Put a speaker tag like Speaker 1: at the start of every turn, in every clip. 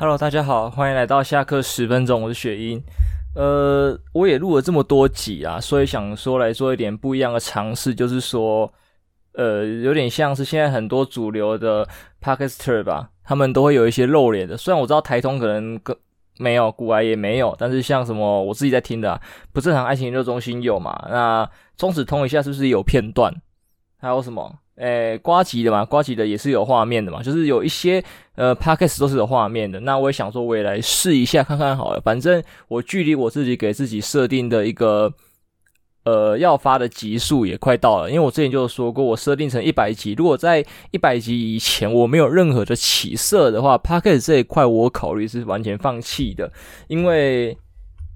Speaker 1: Hello，大家好，欢迎来到下课十分钟，我是雪英。呃，我也录了这么多集啊，所以想说来做一点不一样的尝试，就是说，呃，有点像是现在很多主流的 Podcaster 吧，他们都会有一些露脸的。虽然我知道台通可能更没有，股癌也没有，但是像什么我自己在听的、不正常爱情研究中心有嘛？那中止通一下是不是有片段？还有什么？诶，呱吉的嘛，呱吉的也是有画面的嘛，就是有一些呃 Podcast 都是有画面的。那我也想说，我也来试一下看看好了。反正我距离我自己给自己设定的一个呃要发的集数也快到了，因为我之前就说过，我设定成一百集。如果在一百集以前我没有任何的起色的话，Podcast 这一块我考虑是完全放弃的，因为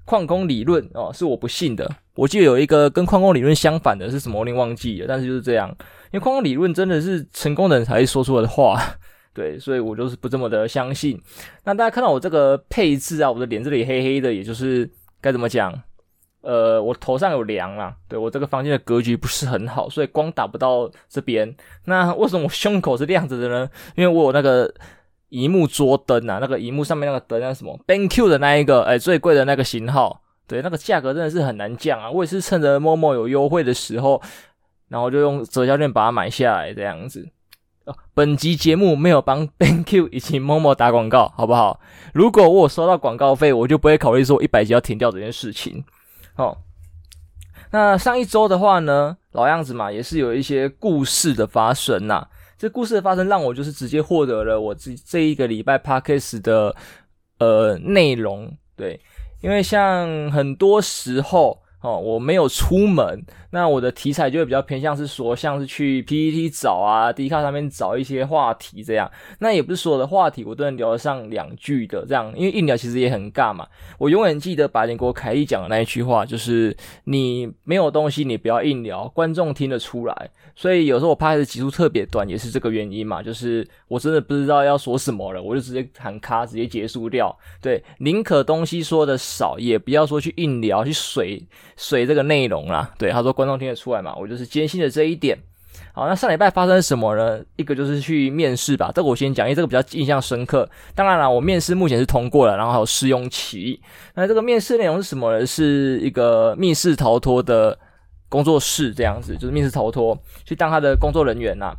Speaker 1: 矿工理论哦是我不信的。我记得有一个跟矿工理论相反的是什么，我忘记了，但是就是这样。因为矿工理论真的是成功的人才会说出来的话，对，所以我就是不这么的相信。那大家看到我这个配置啊，我的脸这里黑黑的，也就是该怎么讲？呃，我头上有梁啊，对，我这个房间的格局不是很好，所以光打不到这边。那为什么我胸口是亮着的呢？因为我有那个荧幕桌灯啊，那个荧幕上面那个灯叫什么？BenQ 的那一个，哎，最贵的那个型号，对，那个价格真的是很难降啊。我也是趁着 Momo 有优惠的时候。然后就用折价券把它买下来，这样子。哦，本集节目没有帮 BenQ 以及 Momo 打广告，好不好？如果我收到广告费，我就不会考虑说一百集要停掉这件事情。哦，那上一周的话呢，老样子嘛，也是有一些故事的发生呐。这故事的发生让我就是直接获得了我这这一个礼拜 Podcast 的呃内容，对，因为像很多时候。哦，我没有出门，那我的题材就会比较偏向是说，像是去 PPT 找啊，D 卡上面找一些话题这样。那也不是所有的话题我都能聊得上两句的这样，因为硬聊其实也很尬嘛。我永远记得百灵国凯莉讲的那一句话，就是你没有东西，你不要硬聊，观众听得出来。所以有时候我拍的集数特别短，也是这个原因嘛，就是我真的不知道要说什么了，我就直接喊卡，直接结束掉。对，宁可东西说的少，也不要说去硬聊，去水水这个内容啦。对，他说观众听得出来嘛，我就是坚信的这一点。好，那上礼拜发生什么呢？一个就是去面试吧，这个我先讲，因为这个比较印象深刻。当然了，我面试目前是通过了，然后还有试用期。那这个面试内容是什么呢？是一个密室逃脱的。工作室这样子，就是密室逃脱，去当他的工作人员呐、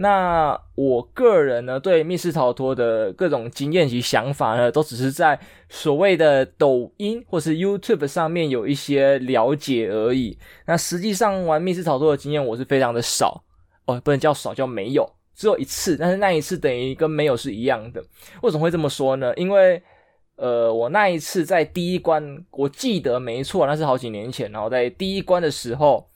Speaker 1: 那我个人呢，对密室逃脱的各种经验及想法呢，都只是在所谓的抖音或是 YouTube 上面有一些了解而已。那实际上玩密室逃脱的经验，我是非常的少哦，不能叫少，叫没有，只有一次。但是那一次等于跟没有是一样的。为什么会这么说呢？因为呃，我那一次在第一关，我记得没错，那是好几年前。然后在第一关的时候，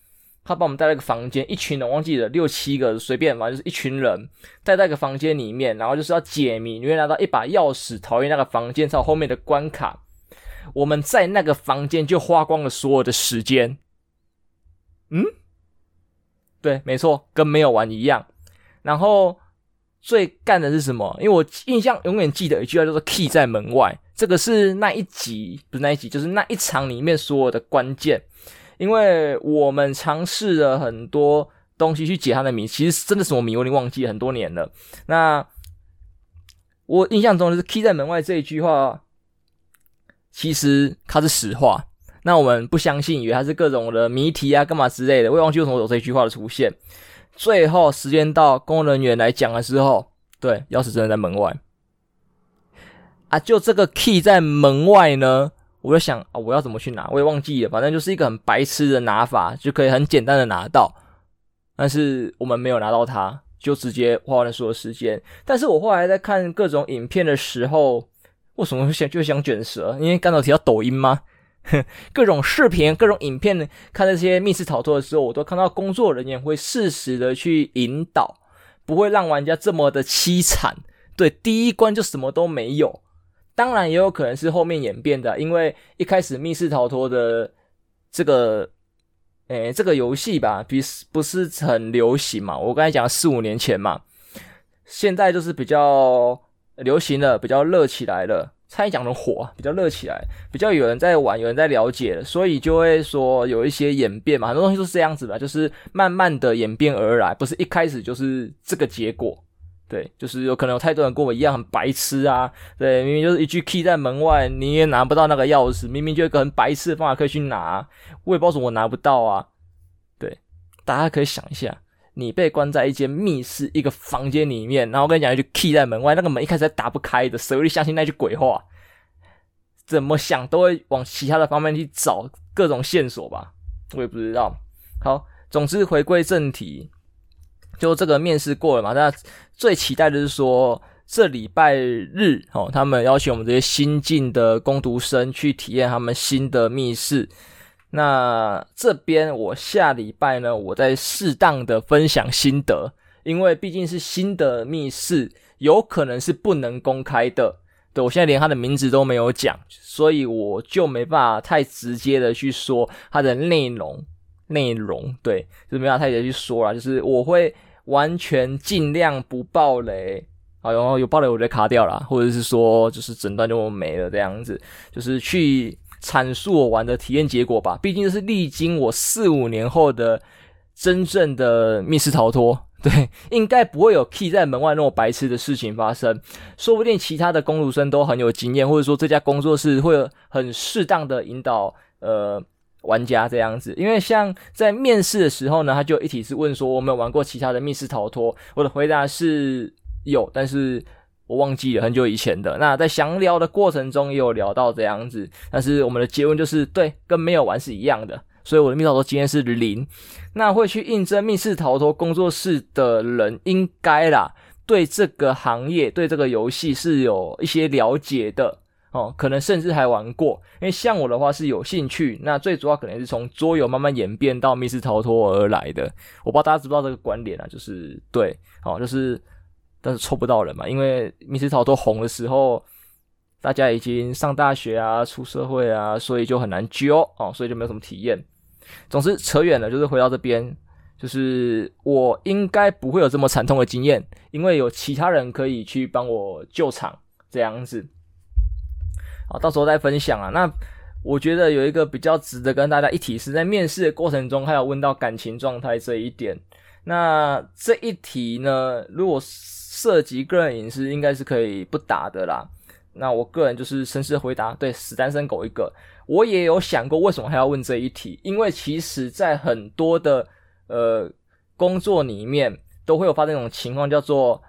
Speaker 1: 他把我们带到一个房间，一群人，忘记了六七个，随便嘛，就是一群人带在一个房间里面，然后就是要解谜，你会拿到一把钥匙，逃离那个房间，才有后面的关卡。我们在那个房间就花光了所有的时间。嗯，对，没错，跟没有玩一样。然后。最干的是什么？因为我印象永远记得一句话，叫做 “key 在门外”。这个是那一集，不是那一集，就是那一场里面所有的关键。因为我们尝试了很多东西去解他的谜，其实真的什么谜我已经忘记很多年了。那我印象中就是 “key 在门外”这一句话，其实它是实话。那我们不相信，以为它是各种的谜题啊，干嘛之类的。我也忘记为什么有这一句话的出现。最后时间到，工作人员来讲的时候，对，钥匙真的在门外啊！就这个 key 在门外呢，我就想啊，我要怎么去拿？我也忘记了，反正就是一个很白痴的拿法，就可以很简单的拿到。但是我们没有拿到它，就直接花了所有时间。但是我后来在看各种影片的时候，为什么会想就想卷舌？因为刚才提到抖音吗？哼 各种视频、各种影片，看这些密室逃脱的时候，我都看到工作人员会适时的去引导，不会让玩家这么的凄惨。对，第一关就什么都没有。当然也有可能是后面演变的，因为一开始密室逃脱的这个，诶，这个游戏吧，比不是很流行嘛。我刚才讲四五年前嘛，现在就是比较流行了，比较热起来了。差一讲的火比较热起来，比较有人在玩，有人在了解，所以就会说有一些演变嘛，很多东西都是这样子的，就是慢慢的演变而来，不是一开始就是这个结果。对，就是有可能有太多人跟我一样很白痴啊，对，明明就是一句 key 在门外，你也拿不到那个钥匙，明明就一个很白痴的方法可以去拿，我也不知道怎么我拿不到啊。对，大家可以想一下，你被关在一间密室一个房间里面，然后跟你讲一句 key 在门外，那个门一开始还打不开的，谁会相信那句鬼话？怎么想都会往其他的方面去找各种线索吧，我也不知道。好，总之回归正题。就这个面试过了嘛？那最期待的是说，这礼拜日哦，他们邀请我们这些新进的工读生去体验他们新的密室。那这边我下礼拜呢，我再适当的分享心得，因为毕竟是新的密室，有可能是不能公开的。对，我现在连他的名字都没有讲，所以我就没办法太直接的去说它的内容。内容对，就没办法太直接去说了，就是我会。完全尽量不爆雷，好，然后有爆雷我就卡掉了，或者是说就是整段就没了这样子，就是去阐述我玩的体验结果吧。毕竟这是历经我四五年后的真正的密室逃脱，对，应该不会有 key 在门外那种白痴的事情发生。说不定其他的工读生都很有经验，或者说这家工作室会很适当的引导，呃。玩家这样子，因为像在面试的时候呢，他就一题是问说我没有玩过其他的密室逃脱，我的回答是有，但是我忘记了很久以前的。那在详聊的过程中也有聊到这样子，但是我们的结论就是对，跟没有玩是一样的，所以我的密室逃脱经验是零。那会去应征密室逃脱工作室的人，应该啦，对这个行业、对这个游戏是有一些了解的。哦，可能甚至还玩过，因为像我的话是有兴趣，那最主要可能是从桌游慢慢演变到密室逃脱而来的。我不知道大家知不知道这个观点啊，就是对，哦，就是但是抽不到人嘛，因为密室逃脱红的时候，大家已经上大学啊、出社会啊，所以就很难揪哦，所以就没有什么体验。总之扯远了，就是回到这边，就是我应该不会有这么惨痛的经验，因为有其他人可以去帮我救场，这样子。啊，到时候再分享啊。那我觉得有一个比较值得跟大家一提是在面试的过程中，还有问到感情状态这一点。那这一题呢，如果涉及个人隐私，应该是可以不答的啦。那我个人就是绅士回答，对，死单身狗一个。我也有想过为什么还要问这一题，因为其实在很多的呃工作里面都会有发生一种情况，叫做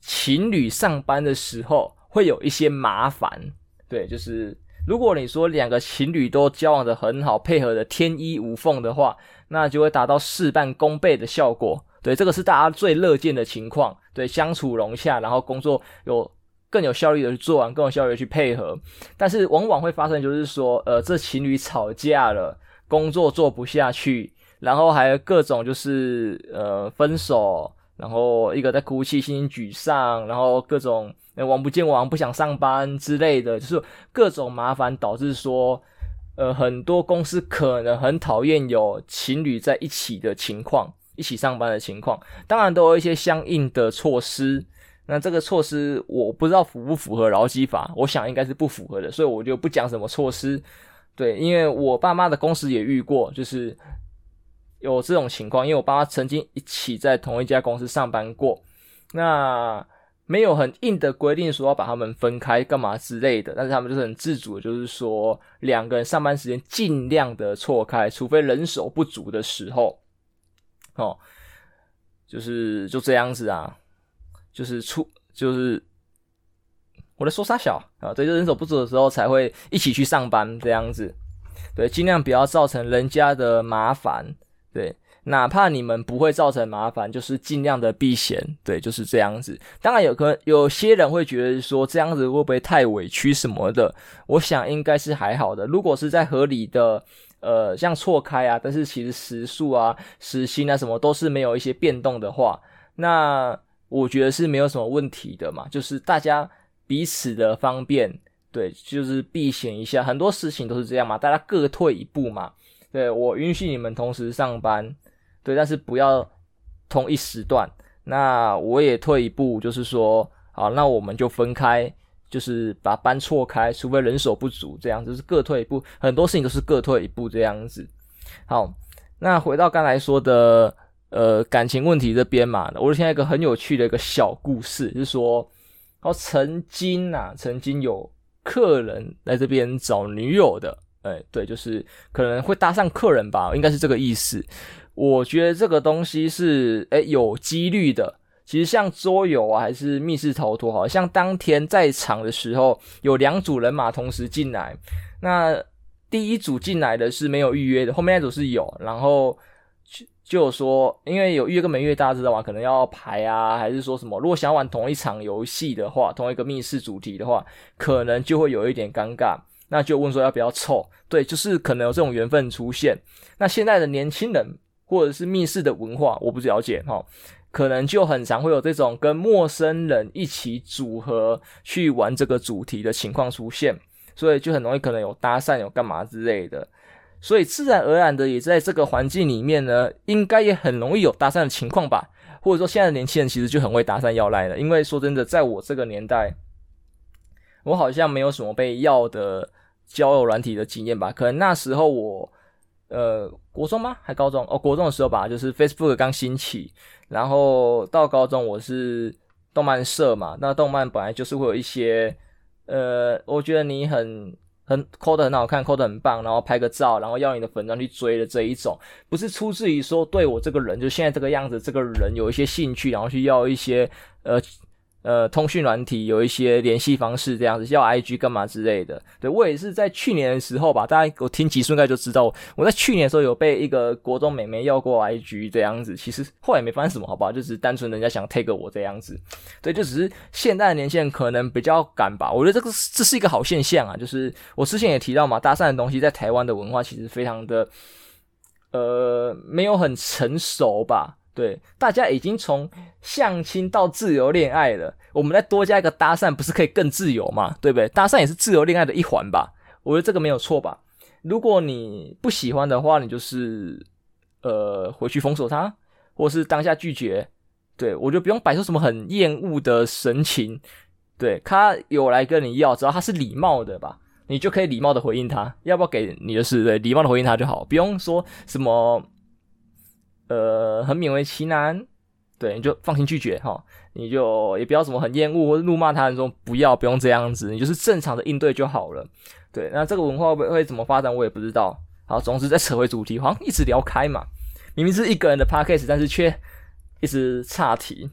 Speaker 1: 情侣上班的时候会有一些麻烦。对，就是如果你说两个情侣都交往得很好，配合得天衣无缝的话，那就会达到事半功倍的效果。对，这个是大家最乐见的情况。对，相处融洽，然后工作有更有效率的去做完，更有效率的去配合。但是往往会发生，就是说，呃，这情侣吵架了，工作做不下去，然后还有各种就是呃分手，然后一个在哭泣，心情沮丧，然后各种。王不见王，不想上班之类的，就是各种麻烦，导致说，呃，很多公司可能很讨厌有情侣在一起的情况，一起上班的情况。当然都有一些相应的措施。那这个措施我不知道符不符合劳基法，我想应该是不符合的，所以我就不讲什么措施。对，因为我爸妈的公司也遇过，就是有这种情况，因为我爸妈曾经一起在同一家公司上班过。那没有很硬的规定说要把他们分开干嘛之类的，但是他们就是很自主，就是说两个人上班时间尽量的错开，除非人手不足的时候，哦，就是就这样子啊，就是出就是我在说啥小？啊，对，就人手不足的时候才会一起去上班这样子，对，尽量不要造成人家的麻烦，对。哪怕你们不会造成麻烦，就是尽量的避嫌，对，就是这样子。当然，有可有些人会觉得说这样子会不会太委屈什么的？我想应该是还好的。如果是在合理的，呃，像错开啊，但是其实时数啊、时薪啊什么都是没有一些变动的话，那我觉得是没有什么问题的嘛。就是大家彼此的方便，对，就是避嫌一下。很多事情都是这样嘛，大家各退一步嘛。对，我允许你们同时上班。对，但是不要同一时段。那我也退一步，就是说，好，那我们就分开，就是把班错开，除非人手不足，这样就是各退一步。很多事情都是各退一步这样子。好，那回到刚才说的，呃感情问题这边嘛，我听到一个很有趣的一个小故事，就是说，哦，曾经啊，曾经有客人来这边找女友的，哎，对，就是可能会搭上客人吧，应该是这个意思。我觉得这个东西是哎有几率的。其实像桌游啊，还是密室逃脱，好像当天在场的时候有两组人马同时进来。那第一组进来的是没有预约的，后面那组是有。然后就就说，因为有预约跟没预约，大家知道吗？可能要排啊，还是说什么？如果想玩同一场游戏的话，同一个密室主题的话，可能就会有一点尴尬。那就问说要不要凑？对，就是可能有这种缘分出现。那现在的年轻人或者是密室的文化，我不了解哈。可能就很常会有这种跟陌生人一起组合去玩这个主题的情况出现，所以就很容易可能有搭讪、有干嘛之类的，所以自然而然的也在这个环境里面呢，应该也很容易有搭讪的情况吧？或者说现在的年轻人其实就很会搭讪要赖了，因为说真的，在我这个年代，我好像没有什么被要的交友软体的经验吧？可能那时候我。呃，国中吗？还高中？哦，国中的时候吧，就是 Facebook 刚兴起，然后到高中我是动漫社嘛，那动漫本来就是会有一些，呃，我觉得你很很 code 得很好看，code 得很棒，然后拍个照，然后要你的粉专去追的这一种，不是出自于说对我这个人就现在这个样子，这个人有一些兴趣，然后去要一些呃。呃，通讯软体有一些联系方式，这样子要 IG 干嘛之类的。对，我也是在去年的时候吧，大家我听集数应该就知道，我在去年的时候有被一个国中美眉要过 IG 这样子。其实后来也没发生什么，好不好？就只是单纯人家想 take 我这样子。对，就只是现在的年轻人可能比较敢吧。我觉得这个这是一个好现象啊。就是我之前也提到嘛，搭讪的东西在台湾的文化其实非常的呃没有很成熟吧。对，大家已经从相亲到自由恋爱了，我们再多加一个搭讪，不是可以更自由吗？对不对？搭讪也是自由恋爱的一环吧？我觉得这个没有错吧？如果你不喜欢的话，你就是呃回去封锁他，或是当下拒绝。对，我就不用摆出什么很厌恶的神情。对，他有来跟你要，只要他是礼貌的吧，你就可以礼貌的回应他，要不要给你的是对，礼貌的回应他就好，不用说什么。呃，很勉为其难，对，你就放心拒绝哈，你就也不要什么很厌恶或者怒骂他人说不要，不用这样子，你就是正常的应对就好了。对，那这个文化会会怎么发展，我也不知道。好，总之再扯回主题，好像一直聊开嘛，明明是一个人的 podcast，但是却一直岔题，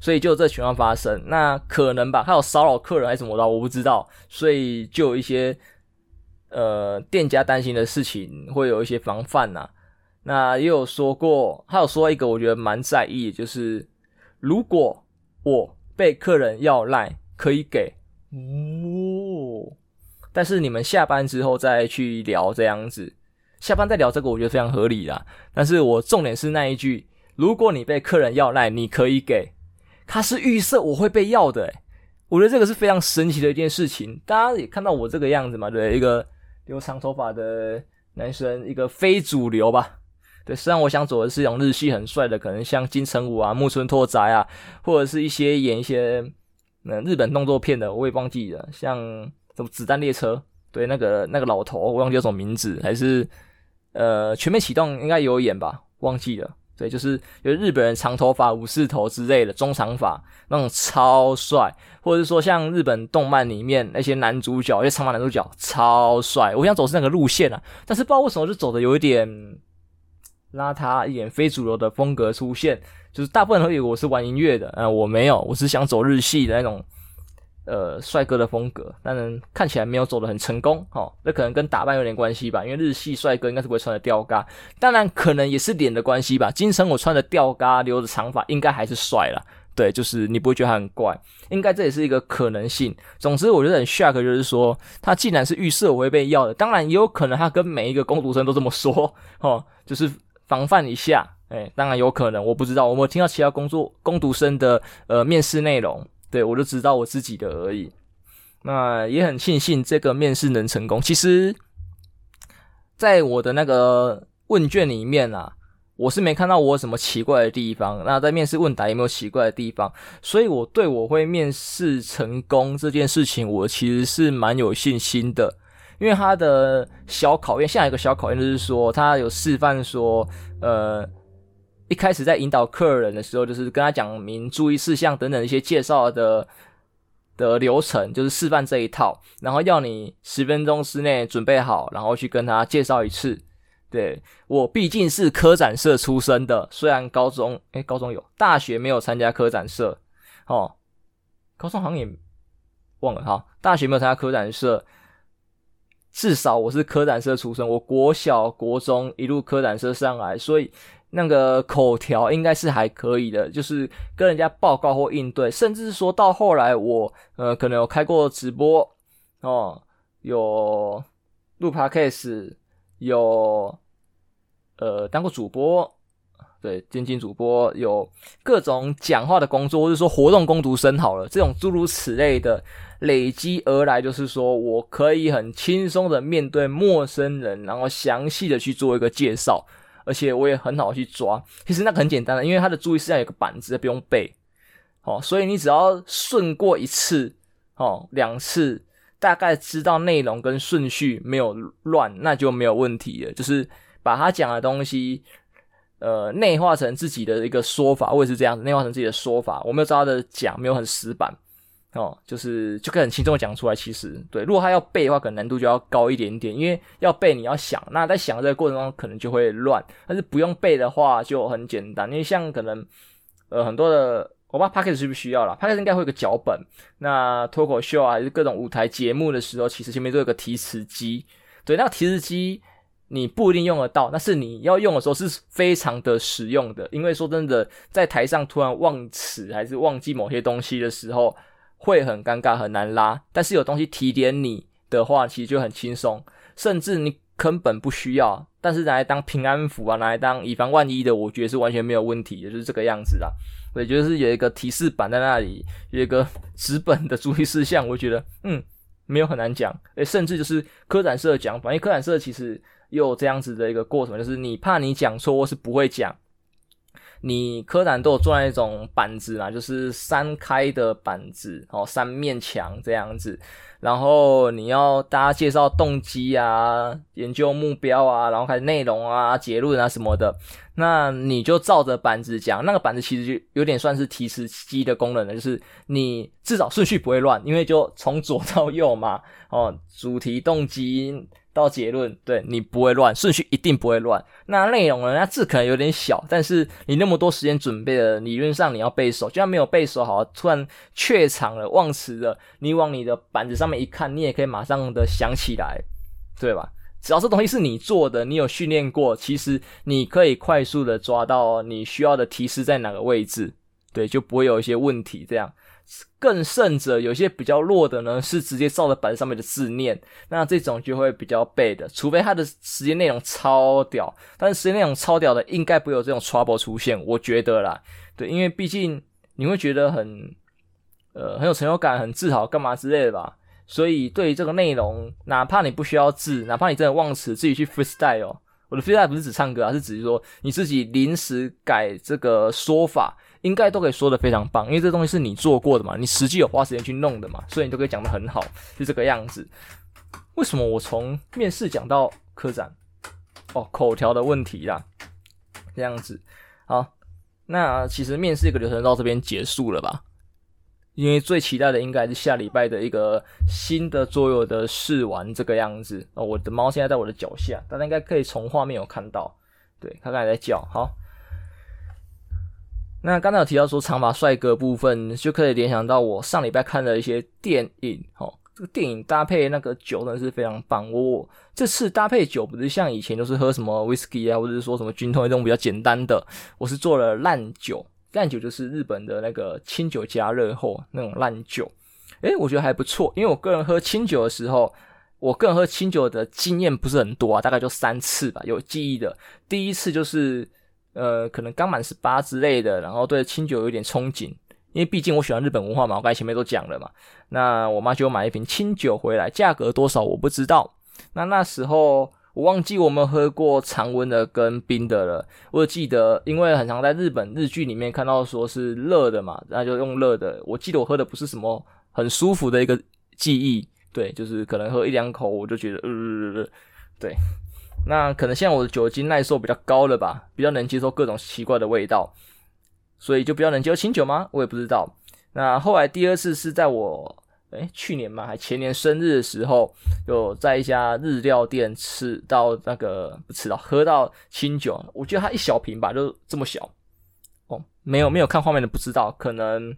Speaker 1: 所以就有这情况发生。那可能吧，他有骚扰客人还是怎么的，我不知道，所以就有一些呃店家担心的事情，会有一些防范呐、那也有说过，他有说一个我觉得蛮在意，就是如果我被客人要赖，可以给哦，但是你们下班之后再去聊这样子，下班再聊这个我觉得非常合理啦。但是我重点是那一句，如果你被客人要赖，你可以给，他是预设我会被要的，诶，我觉得这个是非常神奇的一件事情。大家也看到我这个样子嘛，对，一个留长头发的男生，一个非主流吧。对，虽然我想走的是一种日系很帅的，可能像金城武啊、木村拓哉啊，或者是一些演一些嗯日本动作片的，我也忘记了，像什么子弹列车，对，那个那个老头，我忘记叫什么名字，还是呃全面启动应该有演吧，忘记了。对，就是有日本人长头发、武士头之类的中长发那种超帅，或者是说像日本动漫里面那些男主角，那些长发男主角超帅，我想走是那个路线啊，但是不知道为什么就走的有一点。邋遢一点非主流的风格出现，就是大部分人会以为我是玩音乐的，嗯，我没有，我是想走日系的那种，呃，帅哥的风格，但是看起来没有走得很成功，哦，那可能跟打扮有点关系吧，因为日系帅哥应该是不会穿的吊嘎，当然可能也是脸的关系吧，金城我穿的吊嘎留着长发，应该还是帅啦，对，就是你不会觉得他很怪，应该这也是一个可能性。总之，我觉得很 shock，就是说他既然是预设我会被要的，当然也有可能他跟每一个工读生都这么说，哦，就是。防范一下，哎，当然有可能，我不知道，我没有听到其他工作工读生的呃面试内容，对，我就知道我自己的而已。那也很庆幸这个面试能成功。其实，在我的那个问卷里面啊，我是没看到我有什么奇怪的地方。那在面试问答有没有奇怪的地方？所以我对我会面试成功这件事情，我其实是蛮有信心的。因为他的小考验，下一个小考验就是说，他有示范说，呃，一开始在引导客人的时候，就是跟他讲明注意事项等等一些介绍的的流程，就是示范这一套，然后要你十分钟之内准备好，然后去跟他介绍一次。对，我毕竟是科展社出身的，虽然高中诶高中有，大学没有参加科展社，哦，高中好像也忘了哈，大学没有参加科展社。至少我是科展社出身，我国小、国中一路科展社上来，所以那个口条应该是还可以的，就是跟人家报告或应对，甚至说到后来我呃可能有开过直播哦，有录 Podcast，有呃当过主播，对，电竞主播，有各种讲话的工作，或者说活动工读生好了，这种诸如此类的。累积而来，就是说我可以很轻松的面对陌生人，然后详细的去做一个介绍，而且我也很好去抓。其实那个很简单的，因为他的注意事项有个板子，不用背，哦，所以你只要顺过一次，哦，两次，大概知道内容跟顺序没有乱，那就没有问题了。就是把他讲的东西，呃，内化成自己的一个说法，我也是这样子，内化成自己的说法，我没有照他的讲，没有很死板。哦，就是就可以很轻松的讲出来。其实，对，如果他要背的话，可能难度就要高一点点，因为要背你要想，那在想这个过程中可能就会乱。但是不用背的话就很简单，因为像可能呃很多的，我不知道 Podcast 是不需要啦 Podcast 应该会有个脚本。那脱口秀啊，还是各种舞台节目的时候，其实前面都有个提词机。对，那个提词机你不一定用得到，但是你要用的时候是非常的实用的。因为说真的，在台上突然忘词还是忘记某些东西的时候。会很尴尬，很难拉，但是有东西提点你的话，其实就很轻松，甚至你根本不需要，但是拿来当平安符啊，拿来当以防万一的，我觉得是完全没有问题的，就是这个样子啦。对，就是有一个提示板在那里，有一个纸本的注意事项，我觉得嗯，没有很难讲，诶，甚至就是科展社讲反正科展社其实又这样子的一个过程，就是你怕你讲错或是不会讲。你科展都有做那种板子嘛，就是三开的板子哦，三面墙这样子。然后你要大家介绍动机啊、研究目标啊，然后开始内容啊、结论啊什么的。那你就照着板子讲，那个板子其实就有点算是提词机的功能了，就是你至少顺序不会乱，因为就从左到右嘛。哦，主题、动机。到结论，对，你不会乱，顺序一定不会乱。那内容呢？那字可能有点小，但是你那么多时间准备了，理论上你要背熟。就算没有背熟，好，突然怯场了、忘词了，你往你的板子上面一看，你也可以马上的想起来，对吧？只要这东西是你做的，你有训练过，其实你可以快速的抓到你需要的提示在哪个位置，对，就不会有一些问题这样。更甚者，有些比较弱的呢，是直接照着板上面的字念，那这种就会比较背的，除非他的时间内容超屌，但是时间内容超屌的，应该不会有这种 trouble 出现，我觉得啦，对，因为毕竟你会觉得很，呃，很有成就感，很自豪，干嘛之类的吧，所以对于这个内容，哪怕你不需要字，哪怕你真的忘词，自己去 freestyle 哦，我的 freestyle 不是指唱歌啊，是指说你自己临时改这个说法。应该都可以说的非常棒，因为这东西是你做过的嘛，你实际有花时间去弄的嘛，所以你都可以讲得很好，是这个样子。为什么我从面试讲到科展？哦，口条的问题啦，这样子。好，那其实面试一个流程到这边结束了吧？因为最期待的应该是下礼拜的一个新的桌游的试玩这个样子。哦，我的猫现在在我的脚下，大家应该可以从画面有看到，对，它刚才在叫。好。那刚才有提到说长发帅哥部分，就可以联想到我上礼拜看的一些电影，哦，这个电影搭配那个酒真的是非常棒。我这次搭配酒不是像以前都是喝什么 whisky 啊，或者是说什么军通那种比较简单的，我是做了烂酒，烂酒就是日本的那个清酒加热后那种烂酒，诶，我觉得还不错，因为我个人喝清酒的时候，我个人喝清酒的经验不是很多啊，大概就三次吧，有记忆的，第一次就是。呃，可能刚满十八之类的，然后对清酒有点憧憬，因为毕竟我喜欢日本文化嘛，我刚才前面都讲了嘛。那我妈就买一瓶清酒回来，价格多少我不知道。那那时候我忘记我们喝过常温的跟冰的了。我记得，因为很常在日本日剧里面看到说是热的嘛，那就用热的。我记得我喝的不是什么很舒服的一个记忆，对，就是可能喝一两口我就觉得，呃，对。那可能现在我的酒精耐受比较高了吧，比较能接受各种奇怪的味道，所以就比较能接受清酒吗？我也不知道。那后来第二次是在我诶去年嘛，还前年生日的时候，有在一家日料店吃到那个不吃到喝到清酒，我觉得它一小瓶吧，就这么小哦，没有没有看画面的不知道，可能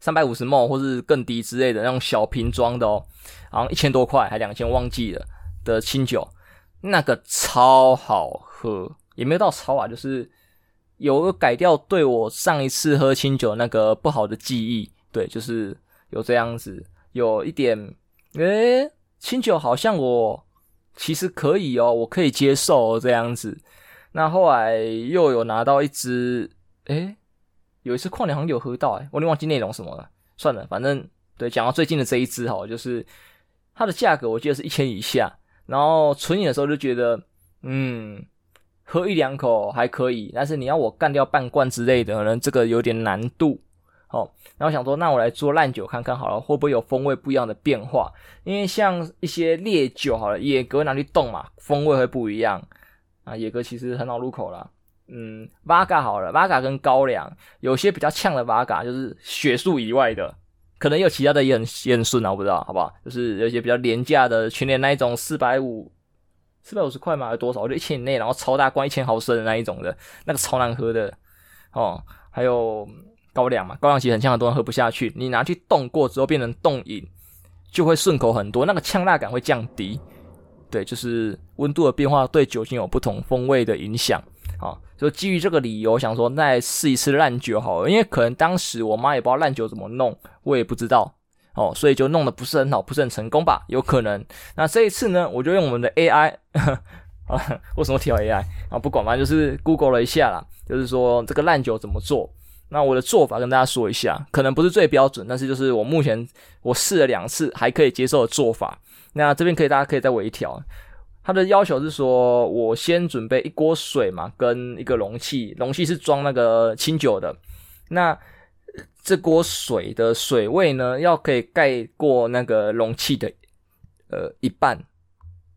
Speaker 1: 三百五十 ml 或是更低之类的那种小瓶装的哦，好像一千多块还两千忘记了的清酒，那个超好喝，也没有到超啊，就是。有个改掉对我上一次喝清酒那个不好的记忆，对，就是有这样子，有一点，诶、清酒好像我其实可以哦，我可以接受，这样子。那后来又有拿到一支，诶、有一次矿泉好像有喝到，诶，我有点忘记内容什么了，算了，反正对，讲到最近的这一支哈，就是它的价格我记得是一千以下，然后纯饮的时候就觉得，嗯。喝一两口还可以，但是你要我干掉半罐之类的，可能这个有点难度。哦，然后想说，那我来做烂酒看看好了，会不会有风味不一样的变化？因为像一些烈酒好了，野格拿去冻嘛，风味会不一样啊。野格其实很好入口啦。嗯，瓦嘎好了，瓦嘎跟高粱，有些比较呛的瓦嘎就是学术以外的，可能有其他的也很也很顺啊，我不知道，好不好？就是有些比较廉价的全联那一种四百五。四百五十块嘛，还是多少？我就一千以内，然后超大罐一千毫升的那一种的，那个超难喝的哦。还有高粱嘛，高粱其实很呛，很多人喝不下去。你拿去冻过之后变成冻饮，就会顺口很多，那个呛辣感会降低。对，就是温度的变化对酒精有不同风味的影响。好，就基于这个理由，想说再试一次烂酒好了，因为可能当时我妈也不知道烂酒怎么弄，我也不知道。哦，所以就弄得不是很好，不是很成功吧？有可能。那这一次呢，我就用我们的 AI，啊，为什么提到 AI 啊？不管嘛，就是 Google 了一下啦，就是说这个烂酒怎么做。那我的做法跟大家说一下，可能不是最标准，但是就是我目前我试了两次还可以接受的做法。那这边可以，大家可以再微调。它的要求是说，我先准备一锅水嘛，跟一个容器，容器是装那个清酒的。那这锅水的水位呢，要可以盖过那个容器的呃一半，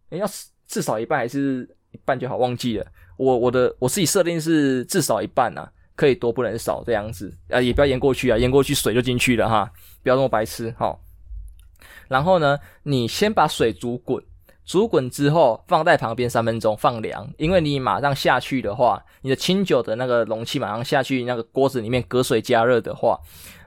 Speaker 1: 要至少一半还是一半就好，忘记了。我我的我自己设定是至少一半啊，可以多不能少这样子啊，也不要淹过去啊，淹过去水就进去了哈，不要那么白痴哈。然后呢，你先把水煮滚。煮滚之后，放在旁边三分钟放凉，因为你马上下去的话，你的清酒的那个容器马上下去那个锅子里面隔水加热的话，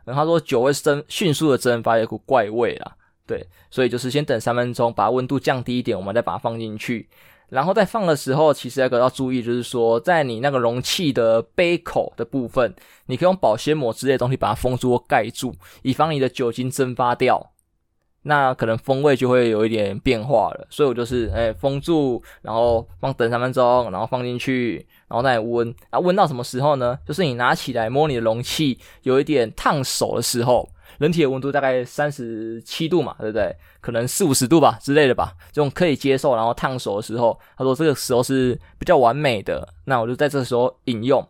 Speaker 1: 然后他说酒会蒸迅速的蒸发一股怪味啦，对，所以就是先等三分钟，把温度降低一点，我们再把它放进去，然后在放的时候，其实那个要注意，就是说在你那个容器的杯口的部分，你可以用保鲜膜之类的东西把它封住或盖住，以防你的酒精蒸发掉。那可能风味就会有一点变化了，所以我就是诶、欸、封住，然后放等三分钟，然后放进去，然后再温。啊，温到什么时候呢？就是你拿起来摸你的容器，有一点烫手的时候，人体的温度大概三十七度嘛，对不对？可能四五十度吧之类的吧，这种可以接受。然后烫手的时候，他说这个时候是比较完美的，那我就在这时候饮用，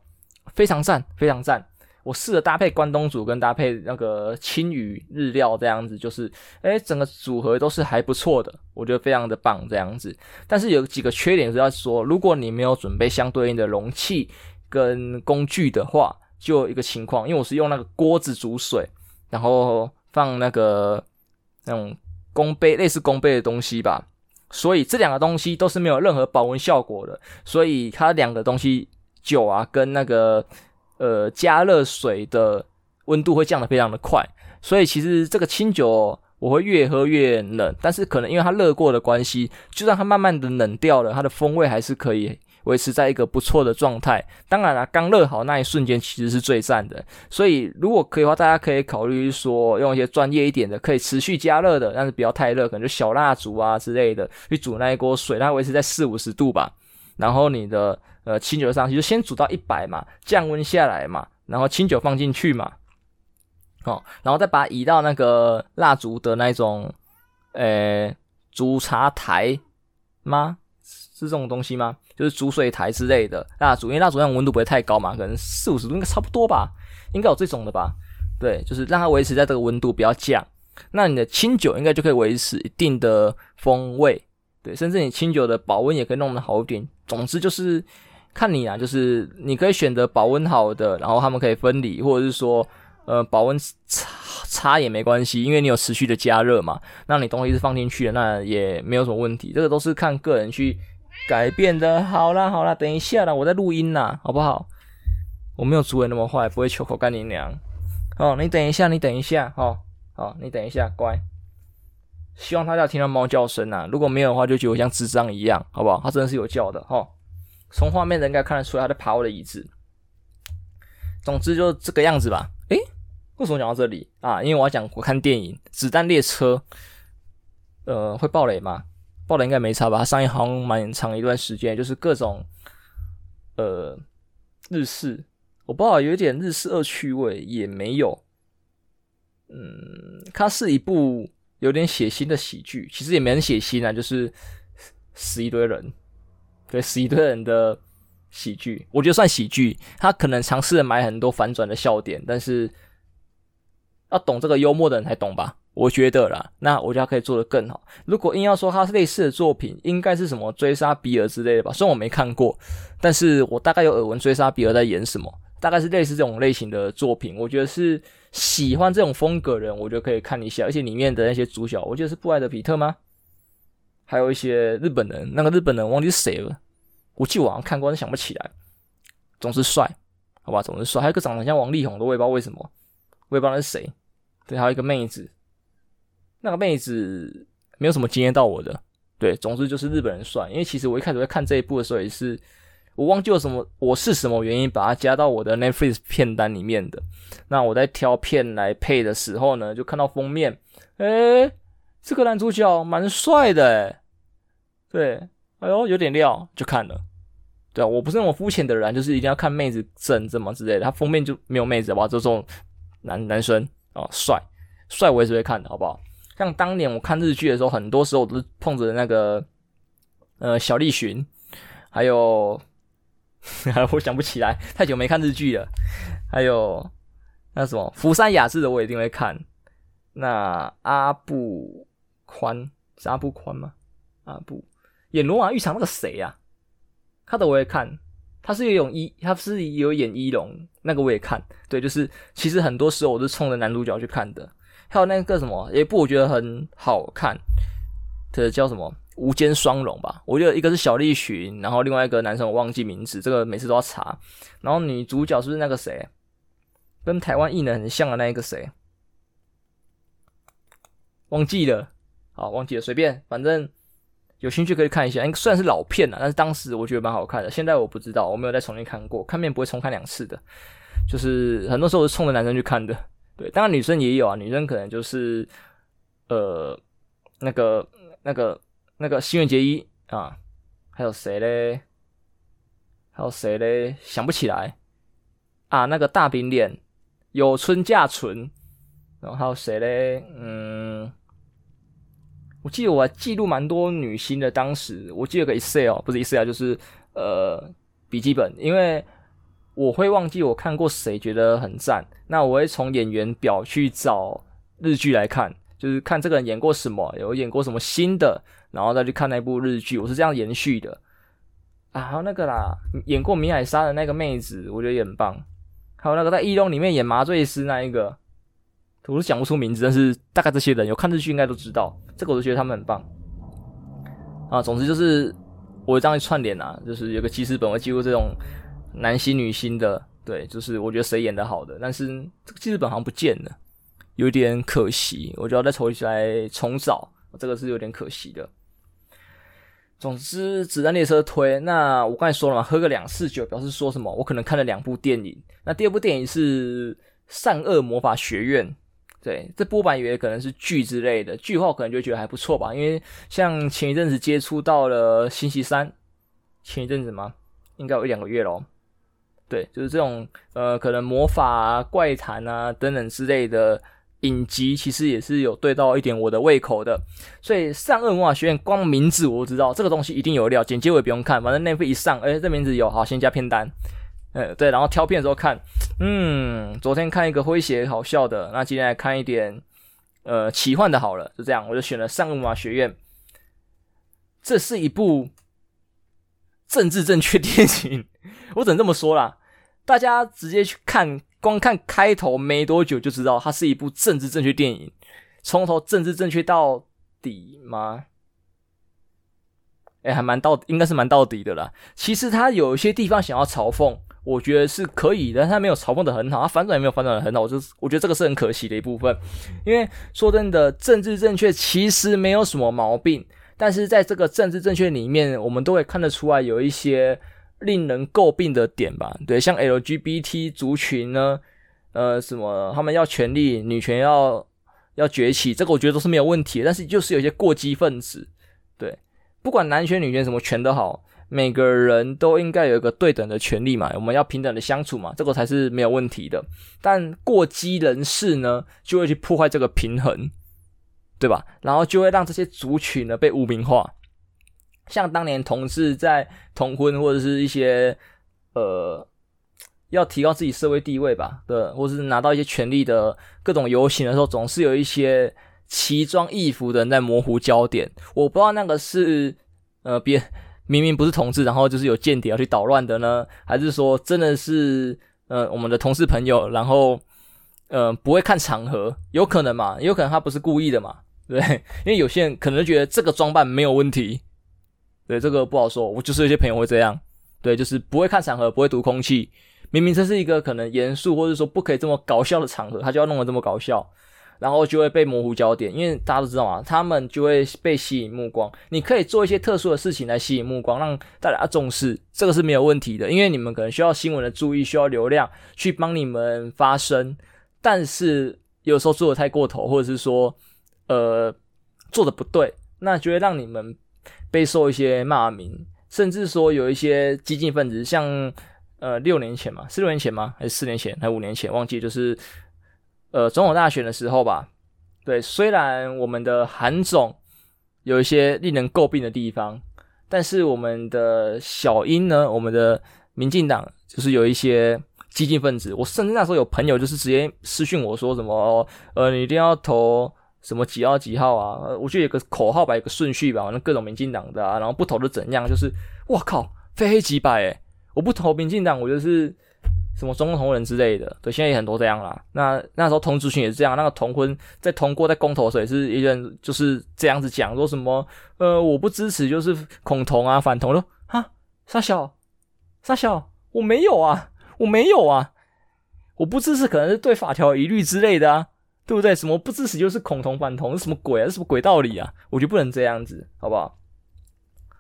Speaker 1: 非常赞，非常赞。我试着搭配关东煮跟搭配那个青鱼日料这样子，就是诶整个组合都是还不错的，我觉得非常的棒这样子。但是有几个缺点是要说，如果你没有准备相对应的容器跟工具的话，就有一个情况，因为我是用那个锅子煮水，然后放那个那种公杯类似公杯的东西吧，所以这两个东西都是没有任何保温效果的，所以它两个东西酒啊跟那个。呃，加热水的温度会降得非常的快，所以其实这个清酒我会越喝越冷，但是可能因为它热过的关系，就让它慢慢的冷掉了，它的风味还是可以维持在一个不错的状态。当然了，刚热好那一瞬间其实是最赞的，所以如果可以的话，大家可以考虑说用一些专业一点的，可以持续加热的，但是不要太热，可能就小蜡烛啊之类的去煮那一锅水，它维持在四五十度吧，然后你的。呃，清酒上去就先煮到一百嘛，降温下来嘛，然后清酒放进去嘛，哦，然后再把它移到那个蜡烛的那种，呃，煮茶台吗？是这种东西吗？就是煮水台之类的蜡烛，因为蜡烛上温度不会太高嘛，可能四五十度应该差不多吧，应该有这种的吧？对，就是让它维持在这个温度不要降，那你的清酒应该就可以维持一定的风味。对，甚至你清酒的保温也可以弄得好一点。总之就是看你啊，就是你可以选择保温好的，然后它们可以分离，或者是说，呃，保温差差也没关系，因为你有持续的加热嘛。那你东西是放进去的，那也没有什么问题。这个都是看个人去改变的。好啦好啦，等一下啦，我在录音呐，好不好？我没有主人那么坏，不会求口干你娘。哦，你等一下，你等一下，哦，好，你等一下，乖。希望大家听到猫叫声啊！如果没有的话，就觉得像智障一样，好不好？它真的是有叫的哈。从画面应该看得出来，他在爬我的椅子。总之就这个样子吧。诶，为什么讲到这里啊？因为我要讲我看电影《子弹列车》。呃，会爆雷吗？爆雷应该没差吧？它上映好像蛮长一段时间，就是各种呃日式，我不知道有一点日式恶趣味也没有。嗯，它是一部。有点血腥的喜剧，其实也没很血腥啊，就是死一堆人，对，死一堆人的喜剧，我觉得算喜剧。他可能尝试着埋很多反转的笑点，但是要懂这个幽默的人才懂吧？我觉得啦，那我觉得他可以做得更好。如果硬要说他是类似的作品，应该是什么追杀比尔之类的吧？虽然我没看过，但是我大概有耳闻追杀比尔在演什么，大概是类似这种类型的作品，我觉得是。喜欢这种风格的人，我就可以看一下。而且里面的那些主角，我记得是布莱德彼特吗？还有一些日本人，那个日本人忘记是谁了。我记得我好像看过，但想不起来。总是帅，好吧，总是帅。还有个长得像王力宏的，我也不知道为什么，我也不知道那是谁。对，还有一个妹子，那个妹子没有什么惊艳到我的。对，总之就是日本人帅。因为其实我一开始在看这一部的时候也是。我忘记了什么，我是什么原因把它加到我的 Netflix 片单里面的。那我在挑片来配的时候呢，就看到封面，诶，这个男主角蛮帅的，诶，对，哎呦，有点料，就看了。对啊，我不是那么肤浅的人，就是一定要看妹子正这么之类的。他封面就没有妹子吧，就这种男男生哦，帅，帅我也是会看的，好不好？像当年我看日剧的时候，很多时候我都是碰着那个呃小栗旬，还有。我想不起来，太久没看日剧了。还有那什么福山雅治的，我一定会看。那阿部宽是阿部宽吗？阿部演罗马浴场那个谁呀？他的我也看，他是有一，他是有演一龙那个我也看。对，就是其实很多时候我是冲着男主角去看的。还有那个什么，有一部我觉得很好看，这叫什么？无间双龙吧，我觉得一个是小栗旬，然后另外一个男生我忘记名字，这个每次都要查。然后女主角是不是那个谁，跟台湾艺人很像的那一个谁？忘记了，好，忘记了，随便，反正有兴趣可以看一下。虽然是老片了，但是当时我觉得蛮好看的。现在我不知道，我没有再重新看过，看片不会重看两次的。就是很多时候是冲着男生去看的，对，当然女生也有啊，女生可能就是呃那个那个。那个新垣结衣啊，还有谁嘞？还有谁嘞？想不起来啊。那个大饼脸有村架纯，然后还有谁嘞？嗯，我记得我还记录蛮多女星的。当时我记得个 Excel，不是 Excel，就是呃笔记本，因为我会忘记我看过谁觉得很赞，那我会从演员表去找日剧来看，就是看这个人演过什么，有演过什么新的。然后再去看那部日剧，我是这样延续的啊。还有那个啦，演过米海沙的那个妹子，我觉得也很棒。还有那个在《异动》里面演麻醉师那一个，我都讲不出名字，但是大概这些人有看日剧应该都知道。这个我就觉得他们很棒啊。总之就是我这样一串联啊，就是有个记事本会记录这种男星女星的，对，就是我觉得谁演的好的，但是这个记事本好像不见了，有点可惜，我就要再重新来重找，这个是有点可惜的。总之，子弹列车推。那我刚才说了嘛，喝个两次酒表示说什么？我可能看了两部电影。那第二部电影是《善恶魔法学院》，对，这播版也可能是剧之类的。剧后可能就觉得还不错吧，因为像前一阵子接触到了星期三，前一阵子吗？应该有一两个月咯。对，就是这种呃，可能魔法、怪谈啊等等之类的。影集其实也是有对到一点我的胃口的，所以善恶魔法学院光名字我就知道这个东西一定有料，简介我也不用看，反正那部一上，哎，这名字有，好，先加片单，呃，对，然后挑片的时候看，嗯，昨天看一个诙谐好笑的，那今天来看一点，呃，奇幻的好了，就这样，我就选了善恶魔法学院。这是一部政治正确电影，我只能这么说啦。大家直接去看，光看开头没多久就知道，它是一部政治正确电影，从头政治正确到底吗？哎，还蛮到，应该是蛮到底的啦。其实他有一些地方想要嘲讽，我觉得是可以的，但他没有嘲讽的很好，他反转也没有反转的很好，我就我觉得这个是很可惜的一部分。因为说真的，政治正确其实没有什么毛病，但是在这个政治正确里面，我们都会看得出来有一些令人诟病的点吧？对，像 LGBT 族群呢，呃，什么他们要权利，女权要要崛起，这个我觉得都是没有问题，但是就是有些过激分子，对。不管男权女权什么权都好，每个人都应该有一个对等的权利嘛，我们要平等的相处嘛，这个才是没有问题的。但过激人士呢，就会去破坏这个平衡，对吧？然后就会让这些族群呢被污名化，像当年同志在同婚或者是一些呃要提高自己社会地位吧，对，或是拿到一些权利的各种游行的时候，总是有一些。奇装异服的人在模糊焦点，我不知道那个是呃别明明不是同志，然后就是有间谍要去捣乱的呢，还是说真的是呃我们的同事朋友，然后呃不会看场合，有可能嘛？有可能他不是故意的嘛？对，因为有些人可能觉得这个装扮没有问题，对，这个不好说。我就是有些朋友会这样，对，就是不会看场合，不会读空气，明明这是一个可能严肃或者说不可以这么搞笑的场合，他就要弄得这么搞笑。然后就会被模糊焦点，因为大家都知道嘛，他们就会被吸引目光。你可以做一些特殊的事情来吸引目光，让大家重视，这个是没有问题的。因为你们可能需要新闻的注意，需要流量去帮你们发声。但是有时候做的太过头，或者是说，呃，做的不对，那就会让你们备受一些骂名，甚至说有一些激进分子，像呃六年前嘛，是六年前吗？还是四年前？还是五年前？忘记就是。呃，总统大选的时候吧，对，虽然我们的韩总有一些令人诟病的地方，但是我们的小英呢，我们的民进党就是有一些激进分子。我甚至那时候有朋友就是直接私讯我说什么，呃，你一定要投什么几号几号啊？我觉得有个口号吧，有个顺序吧，反正各种民进党的啊，然后不投的怎样？就是我靠，非黑即白诶，我不投民进党，我就是。什么中共同人之类的，对，现在也很多这样啦。那那时候同族群也是这样，那个同婚在通过在公投的时也是一人就是这样子讲，说什么呃我不支持就是恐同啊反同，说哈傻小傻小我没有啊我没有啊我不支持可能是对法条疑虑之类的啊，对不对？什么不支持就是恐同反同是什么鬼啊？什么鬼道理啊？我觉得不能这样子，好不好？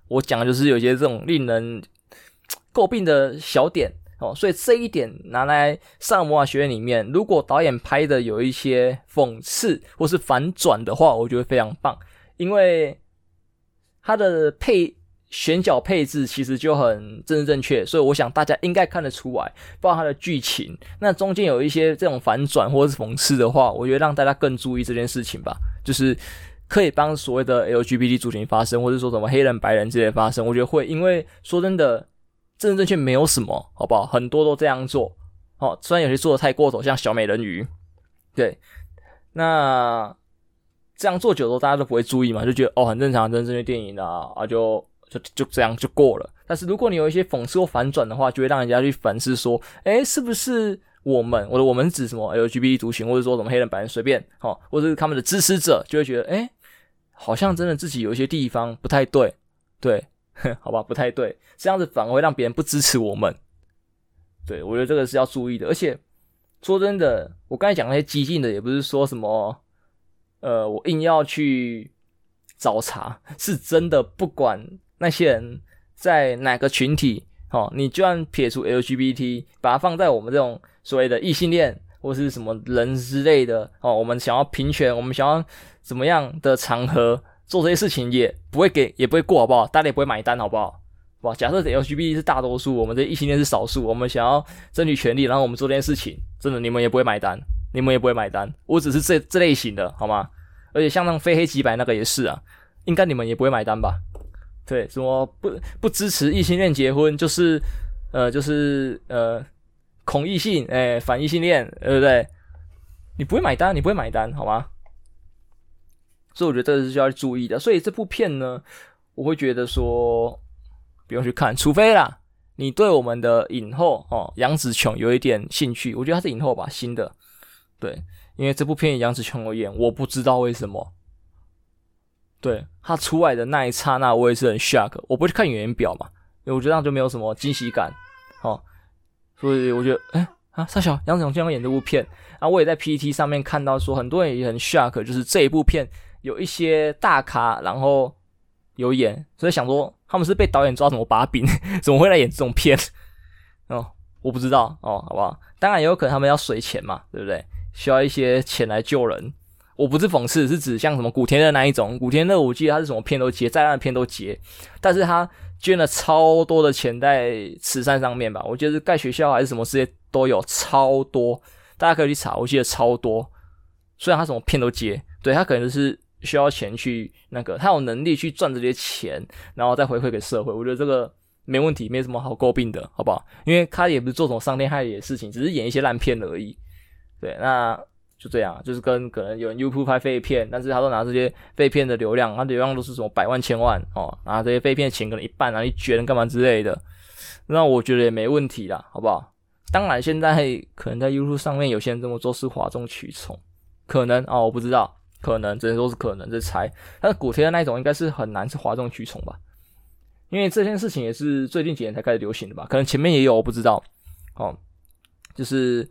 Speaker 1: 我讲的就是有些这种令人 诟病的小点。哦，所以这一点拿来上魔法学院里面，如果导演拍的有一些讽刺或是反转的话，我觉得非常棒，因为他的配选角配置其实就很政治正确，所以我想大家应该看得出来，包括他的剧情，那中间有一些这种反转或者是讽刺的话，我觉得让大家更注意这件事情吧，就是可以帮所谓的 LGBT 族群发声，或者说什么黑人、白人之类发声，我觉得会，因为说真的。政治正确没有什么，好不好？很多都这样做，哦，虽然有些做的太过头，像小美人鱼，对，那这样做久了，大家都不会注意嘛，就觉得哦，很正常，政治正确电影啊，啊，就就就这样就过了。但是如果你有一些讽刺或反转的话，就会让人家去反思说，诶，是不是我们，我的我们指什么 LGBT 族群，或者说什么黑人、白人，随便，哦，或者是他们的支持者，就会觉得，诶，好像真的自己有一些地方不太对，对。好吧，不太对，这样子反而会让别人不支持我们。对，我觉得这个是要注意的。而且说真的，我刚才讲那些激进的，也不是说什么，呃，我硬要去找茬，是真的。不管那些人在哪个群体，哦，你就算撇除 LGBT，把它放在我们这种所谓的异性恋或是什么人之类的，哦，我们想要平权，我们想要怎么样的场合。做这些事情也不会给，也不会过，好不好？大家也不会买单，好不好？哇，假设 LGBT 是大多数，我们这异性恋是少数，我们想要争取权利，然后我们做这件事情，真的你们也不会买单，你们也不会买单。我只是这这类型的，好吗？而且像那种非黑即白那个也是啊，应该你们也不会买单吧？对，什么不不支持异性恋结婚，就是呃就是呃恐异性，哎、反异性恋，对不对？你不会买单，你不会买单，好吗？所以我觉得这是需要注意的。所以这部片呢，我会觉得说不用去看，除非啦，你对我们的影后哦杨紫琼有一点兴趣，我觉得她是影后吧，新的，对，因为这部片杨紫琼有演，我不知道为什么，对她出来的那一刹那，我也是很 shock，我不去看演员表嘛，因为我觉得这样就没有什么惊喜感，哦，所以我觉得，哎啊，沙小杨紫琼经常演这部片，然后我也在 PPT 上面看到说，很多人也很 shock，就是这一部片有一些大咖，然后。有演，所以想说他们是被导演抓什么把柄，怎么会来演这种片？哦，我不知道哦，好不好？当然也有可能他们要水钱嘛，对不对？需要一些钱来救人。我不是讽刺，是指像什么古天乐那一种。古天乐我记得他是什么片都接，再烂的片都接，但是他捐了超多的钱在慈善上面吧？我觉得是盖学校还是什么事业都有超多，大家可以去查，我记得超多。虽然他什么片都接，对，他可能就是。需要钱去那个，他有能力去赚这些钱，然后再回馈给社会。我觉得这个没问题，没什么好诟病的，好不好？因为他也不是做什么伤天害理的事情，只是演一些烂片而已。对，那就这样，就是跟可能有人 YouTube 拍废片，但是他都拿这些废片的流量，他流量都是什么百万、千万哦，拿这些废片的钱可能一半拿去捐干嘛之类的，那我觉得也没问题啦，好不好？当然，现在可能在 YouTube 上面有些人这么做是哗众取宠，可能哦，我不知道。可能只能说是可能，这猜。但是古天乐那一种应该是很难是哗众取宠吧，因为这件事情也是最近几年才开始流行的吧？可能前面也有，我不知道。哦，就是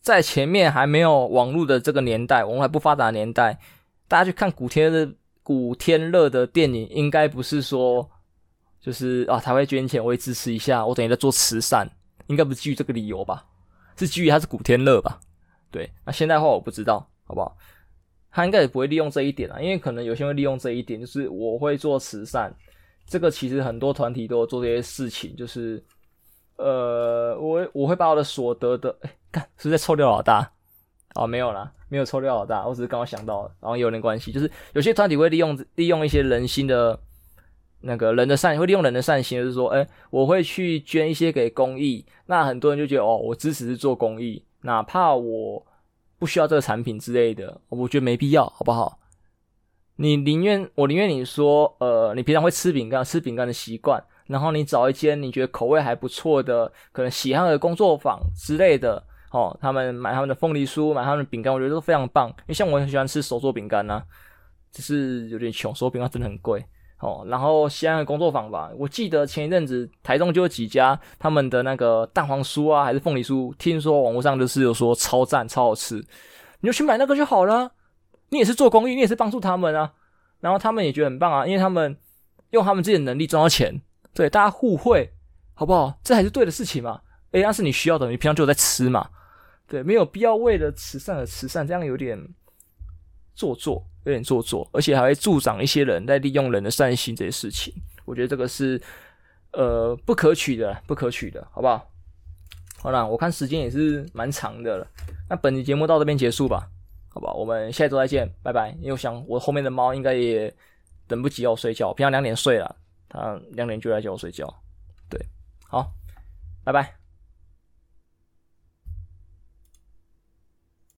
Speaker 1: 在前面还没有网络的这个年代，网络还不发达的年代，大家去看古天乐的古天乐的电影，应该不是说就是啊，他会捐钱，我会支持一下，我等于在做慈善，应该不是基于这个理由吧？是基于他是古天乐吧？对，那现在的话我不知道，好不好？他应该也不会利用这一点啊，因为可能有些人会利用这一点，就是我会做慈善，这个其实很多团体都有做这些事情，就是呃，我我会把我的所得的，哎，干，是不是在臭掉老大？哦，没有啦，没有臭掉老大，我只是刚刚想到，然后有点关系，就是有些团体会利用利用一些人心的，那个人的善，会利用人的善心，就是说，哎，我会去捐一些给公益，那很多人就觉得，哦，我支持是做公益，哪怕我。不需要这个产品之类的，我觉得没必要，好不好？你宁愿我宁愿你说，呃，你平常会吃饼干，吃饼干的习惯，然后你找一间你觉得口味还不错的，可能喜欢的工作坊之类的，哦，他们买他们的凤梨酥，买他们的饼干，我觉得都非常棒。因为像我很喜欢吃手做饼干呐，只是有点穷，手做饼干真的很贵。哦，然后西安的工作坊吧，我记得前一阵子台中就有几家他们的那个蛋黄酥啊，还是凤梨酥，听说网络上就是有说超赞、超好吃，你就去买那个就好了。你也是做公益，你也是帮助他们啊，然后他们也觉得很棒啊，因为他们用他们自己的能力赚到钱，对，大家互惠，好不好？这还是对的事情嘛。诶，那是你需要的，你平常就有在吃嘛，对，没有必要为了慈善而慈善，这样有点做作。有点做作，而且还会助长一些人在利用人的善心这些事情，我觉得这个是呃不可取的，不可取的，好不好？好啦，我看时间也是蛮长的了，那本期节目到这边结束吧，好吧？我们下周再见，拜拜。因为我想我后面的猫应该也等不及要睡觉，平常两点睡了，它两点就来叫我睡觉，对，好，拜拜。